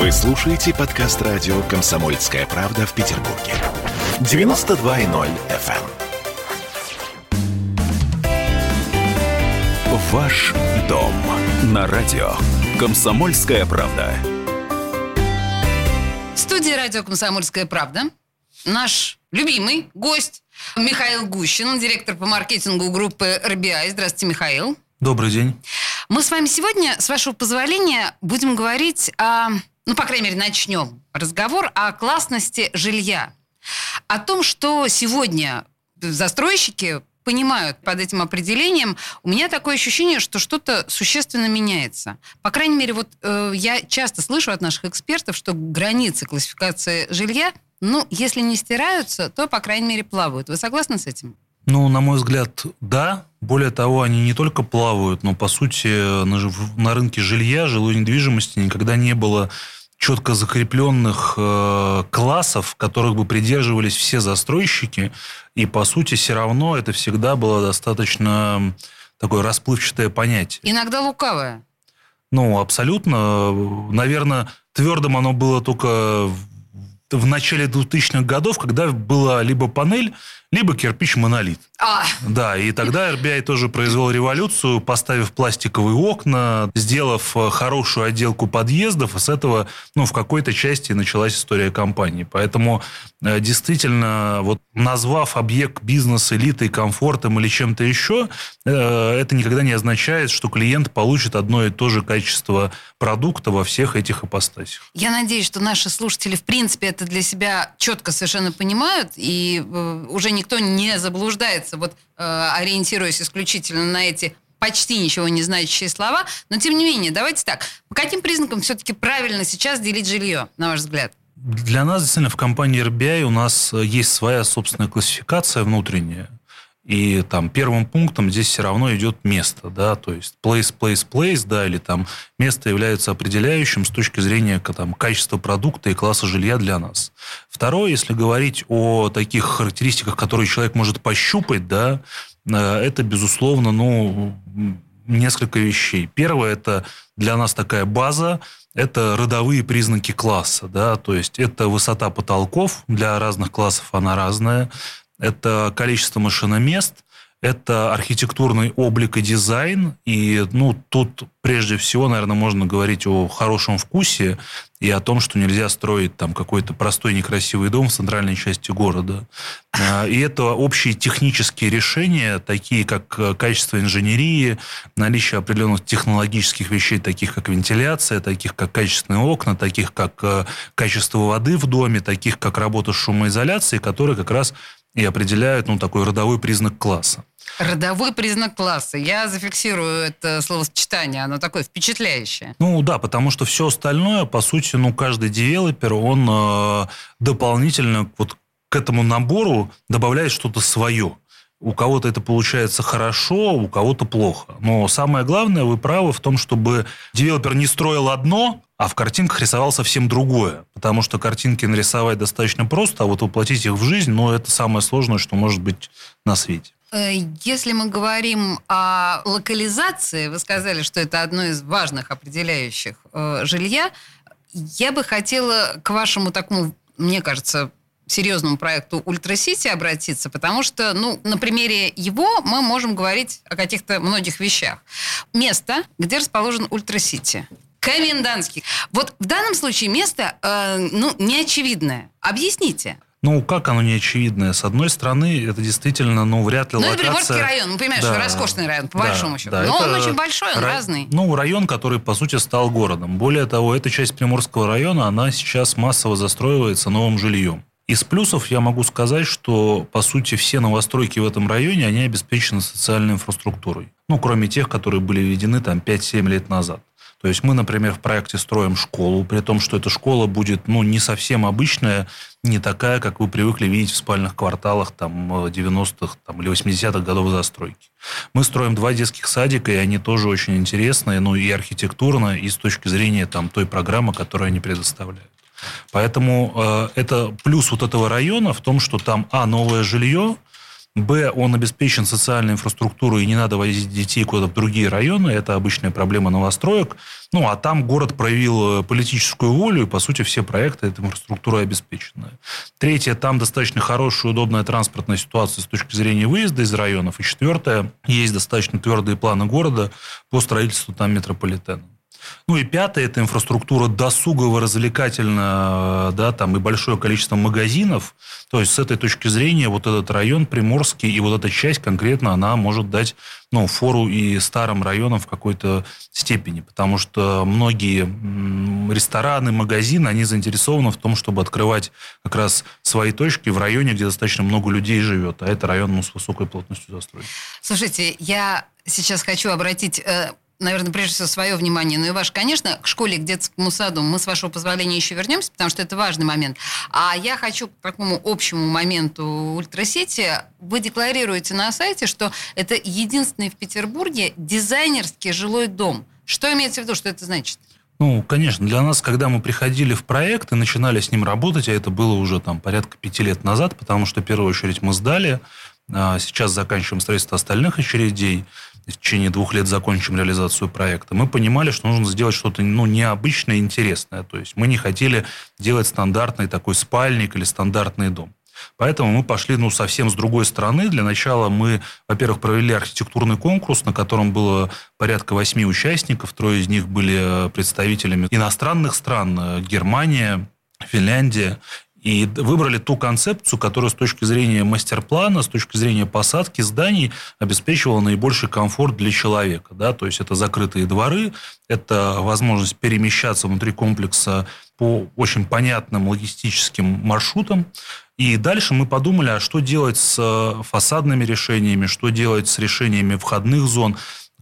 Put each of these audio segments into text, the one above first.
Вы слушаете подкаст радио «Комсомольская правда» в Петербурге. 92.0 FM. эм. Ваш дом на радио «Комсомольская правда». В студии радио «Комсомольская правда» наш любимый гость Михаил Гущин, директор по маркетингу группы RBI. Здравствуйте, Михаил. Добрый день. Мы с вами сегодня, с вашего позволения, будем говорить о, ну, по крайней мере, начнем разговор о классности жилья. О том, что сегодня застройщики понимают под этим определением, у меня такое ощущение, что что-то существенно меняется. По крайней мере, вот э, я часто слышу от наших экспертов, что границы классификации жилья, ну, если не стираются, то, по крайней мере, плавают. Вы согласны с этим? Ну, на мой взгляд, да. Более того, они не только плавают, но, по сути, на, на рынке жилья, жилой недвижимости никогда не было четко закрепленных э, классов, которых бы придерживались все застройщики. И, по сути, все равно это всегда было достаточно такое расплывчатое понятие. Иногда лукавое. Ну, абсолютно. Наверное, твердым оно было только в начале 2000-х годов, когда была либо панель, либо кирпич-монолит. А. Да, и тогда RBI тоже произвел революцию, поставив пластиковые окна, сделав э, хорошую отделку подъездов, и с этого, ну, в какой-то части началась история компании. Поэтому э, действительно, вот назвав объект бизнеса элитой, комфортом или чем-то еще, э, это никогда не означает, что клиент получит одно и то же качество продукта во всех этих ипостасях. Я надеюсь, что наши слушатели, в принципе, это для себя четко совершенно понимают, и уже никто не заблуждается, вот э, ориентируясь исключительно на эти почти ничего не значащие слова. Но тем не менее, давайте так. По каким признакам все-таки правильно сейчас делить жилье, на ваш взгляд? Для нас, действительно, в компании RBI у нас есть своя собственная классификация внутренняя. И там первым пунктом здесь все равно идет место, да, то есть place, place, place, да, или там место является определяющим с точки зрения там, качества продукта и класса жилья для нас. Второе, если говорить о таких характеристиках, которые человек может пощупать, да, э, это, безусловно, ну, несколько вещей. Первое, это для нас такая база, это родовые признаки класса, да, то есть это высота потолков, для разных классов она разная, это количество машиномест, это архитектурный облик и дизайн. И ну, тут прежде всего, наверное, можно говорить о хорошем вкусе и о том, что нельзя строить там какой-то простой некрасивый дом в центральной части города. А, и это общие технические решения, такие как э, качество инженерии, наличие определенных технологических вещей, таких как вентиляция, таких как качественные окна, таких как э, качество воды в доме, таких как работа с шумоизоляцией, которые как раз и определяют ну, такой родовой признак класса. Родовой признак класса. Я зафиксирую это словосочетание, оно такое впечатляющее. Ну да, потому что все остальное, по сути, ну каждый девелопер, он э, дополнительно вот к этому набору добавляет что-то свое. У кого-то это получается хорошо, у кого-то плохо. Но самое главное, вы правы в том, чтобы девелопер не строил одно, а в картинках рисовал совсем другое. Потому что картинки нарисовать достаточно просто, а вот воплотить их в жизнь, ну, это самое сложное, что может быть на свете. Э, если мы говорим о локализации, вы сказали, что это одно из важных определяющих э, жилья, я бы хотела к вашему такому, мне кажется, серьезному проекту Ультра Сити обратиться, потому что, ну, на примере его мы можем говорить о каких-то многих вещах. Место, где расположен Ультра Сити. Комендантский. Вот в данном случае место, э, ну, неочевидное. Объясните. Ну, как оно не очевидное? С одной стороны, это действительно, ну, вряд ли ну, локация... Ну, Приморский район, мы понимаем, да. что роскошный район, по да, большому счету. Да, Но он очень большой, он ра... разный. Ну, район, который, по сути, стал городом. Более того, эта часть Приморского района, она сейчас массово застроивается новым жильем. Из плюсов я могу сказать, что, по сути, все новостройки в этом районе, они обеспечены социальной инфраструктурой. Ну, кроме тех, которые были введены там 5-7 лет назад. То есть мы, например, в проекте строим школу, при том, что эта школа будет ну, не совсем обычная, не такая, как вы привыкли видеть в спальных кварталах там, 90-х там, или 80-х годов застройки. Мы строим два детских садика, и они тоже очень интересные, ну и архитектурно, и с точки зрения там, той программы, которую они предоставляют. Поэтому э, это плюс вот этого района в том, что там, а, новое жилье, Б, он обеспечен социальной инфраструктурой, и не надо возить детей куда-то в другие районы. Это обычная проблема новостроек. Ну, а там город проявил э, политическую волю, и, по сути, все проекты этой инфраструктурой обеспечены. Третье, там достаточно хорошая, удобная транспортная ситуация с точки зрения выезда из районов. И четвертое, есть достаточно твердые планы города по строительству там метрополитена. Ну и пятое, это инфраструктура досугово-развлекательная, да, там и большое количество магазинов. То есть с этой точки зрения вот этот район Приморский и вот эта часть конкретно, она может дать ну, фору и старым районам в какой-то степени, потому что многие рестораны, магазины, они заинтересованы в том, чтобы открывать как раз свои точки в районе, где достаточно много людей живет, а это район ну, с высокой плотностью застройки. Слушайте, я сейчас хочу обратить э, наверное, прежде всего свое внимание, но и ваше, конечно, к школе, к детскому саду мы, с вашего позволения, еще вернемся, потому что это важный момент. А я хочу к такому общему моменту ультрасети. Вы декларируете на сайте, что это единственный в Петербурге дизайнерский жилой дом. Что имеется в виду, что это значит? Ну, конечно, для нас, когда мы приходили в проект и начинали с ним работать, а это было уже там порядка пяти лет назад, потому что в первую очередь мы сдали, сейчас заканчиваем строительство остальных очередей, в течение двух лет закончим реализацию проекта, мы понимали, что нужно сделать что-то ну, необычное и интересное. То есть мы не хотели делать стандартный такой спальник или стандартный дом. Поэтому мы пошли ну, совсем с другой стороны. Для начала мы, во-первых, провели архитектурный конкурс, на котором было порядка восьми участников. Трое из них были представителями иностранных стран. Германия, Финляндия и выбрали ту концепцию, которая с точки зрения мастер-плана, с точки зрения посадки зданий обеспечивала наибольший комфорт для человека. Да? То есть это закрытые дворы, это возможность перемещаться внутри комплекса по очень понятным логистическим маршрутам. И дальше мы подумали, а что делать с фасадными решениями, что делать с решениями входных зон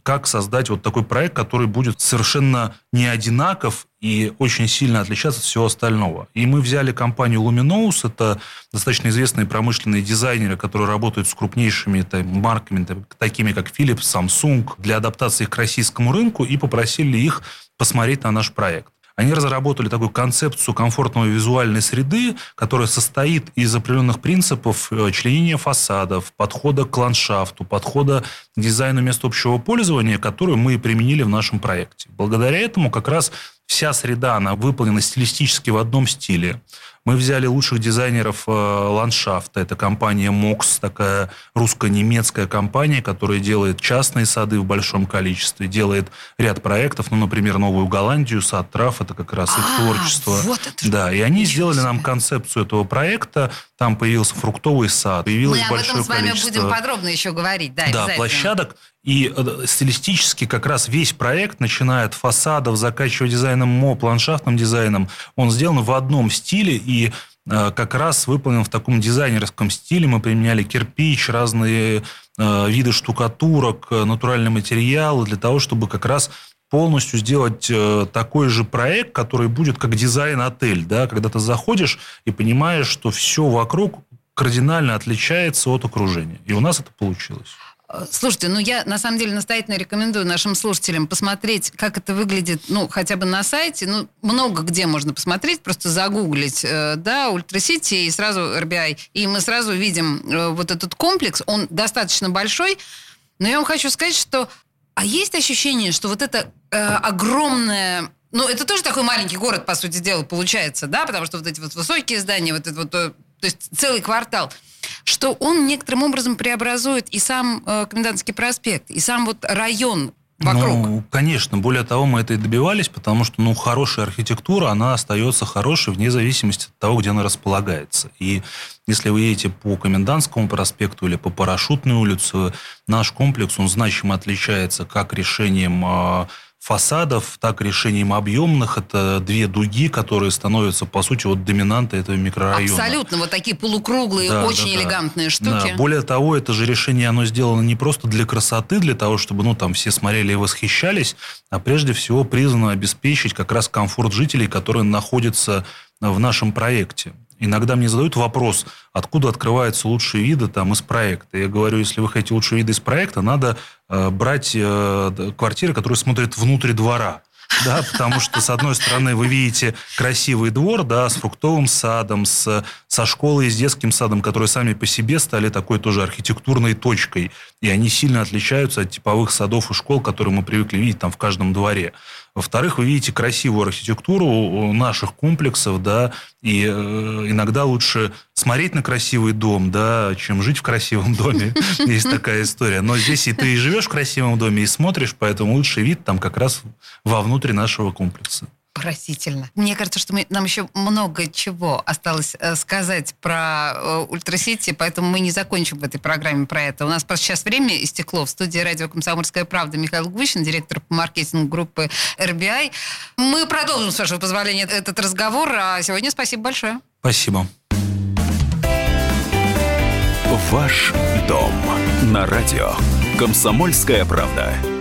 как создать вот такой проект, который будет совершенно не одинаков и очень сильно отличаться от всего остального. И мы взяли компанию Luminous, это достаточно известные промышленные дизайнеры, которые работают с крупнейшими там, марками, такими как Philips, Samsung, для адаптации к российскому рынку, и попросили их посмотреть на наш проект. Они разработали такую концепцию комфортного визуальной среды, которая состоит из определенных принципов э, членения фасадов, подхода к ландшафту, подхода к дизайну мест общего пользования, которую мы применили в нашем проекте. Благодаря этому как раз вся среда, она выполнена стилистически в одном стиле. Мы взяли лучших дизайнеров э, ландшафта. Это компания Mox, такая русско-немецкая компания, которая делает частные сады в большом количестве, делает ряд проектов, ну, например, Новую Голландию, сад трав, это как раз их а, творчество. Вот это да, и они сделали нам концепцию этого проекта. Там появился фруктовый сад, появилось Мы большое об этом с вами количество... будем подробно еще говорить. Да, да площадок. И э, стилистически как раз весь проект, начиная от фасадов, заканчивая дизайном МОП, ландшафтным дизайном, он сделан в одном стиле и э, как раз выполнен в таком дизайнерском стиле. Мы применяли кирпич, разные э, виды штукатурок, натуральные материалы для того, чтобы как раз полностью сделать такой же проект, который будет как дизайн-отель, да, когда ты заходишь и понимаешь, что все вокруг кардинально отличается от окружения. И у нас это получилось. Слушайте, ну я на самом деле настоятельно рекомендую нашим слушателям посмотреть, как это выглядит, ну, хотя бы на сайте. Ну, много где можно посмотреть, просто загуглить, э, да, Ультрасити и сразу RBI. И мы сразу видим э, вот этот комплекс, он достаточно большой. Но я вам хочу сказать, что... А есть ощущение, что вот это э, огромное ну, это тоже такой маленький город, по сути дела, получается, да, потому что вот эти вот высокие здания, вот это вот, то есть целый квартал что он некоторым образом преобразует и сам э, Комендантский проспект, и сам вот район вокруг. Ну, конечно. Более того, мы это и добивались, потому что, ну, хорошая архитектура, она остается хорошей вне зависимости от того, где она располагается. И если вы едете по Комендантскому проспекту или по Парашютной улице, наш комплекс, он значимо отличается как решением а, фасадов, так решением объемных. Это две дуги, которые становятся, по сути, вот доминантой этого микрорайона. Абсолютно. Вот такие полукруглые, да, очень да, элегантные да. штуки. Да. Более того, это же решение, оно сделано не просто для красоты, для того, чтобы, ну, там все смотрели и восхищались, а прежде всего призвано обеспечить как раз комфорт жителей, которые находятся в нашем проекте. Иногда мне задают вопрос, откуда открываются лучшие виды там, из проекта. Я говорю, если вы хотите лучшие виды из проекта, надо э, брать э, квартиры, которые смотрят внутрь двора. да, потому что, с одной стороны, вы видите красивый двор, да, с фруктовым садом, с, со школой и с детским садом, которые сами по себе стали такой тоже архитектурной точкой, и они сильно отличаются от типовых садов и школ, которые мы привыкли видеть там в каждом дворе. Во-вторых, вы видите красивую архитектуру наших комплексов, да, и э, иногда лучше смотреть на красивый дом, да, чем жить в красивом доме. Есть такая история. Но здесь и ты живешь в красивом доме, и смотришь, поэтому лучший вид там как раз вовнутрь нашего комплекса. Поразительно. Мне кажется, что мы, нам еще много чего осталось э, сказать про э, Ультрасити, поэтому мы не закончим в этой программе про это. У нас просто сейчас время истекло. В студии радио «Комсомольская правда» Михаил Гущин, директор по маркетингу группы RBI. Мы продолжим, с вашего позволения, этот разговор. А сегодня спасибо большое. Спасибо. Ваш дом на радио «Комсомольская правда».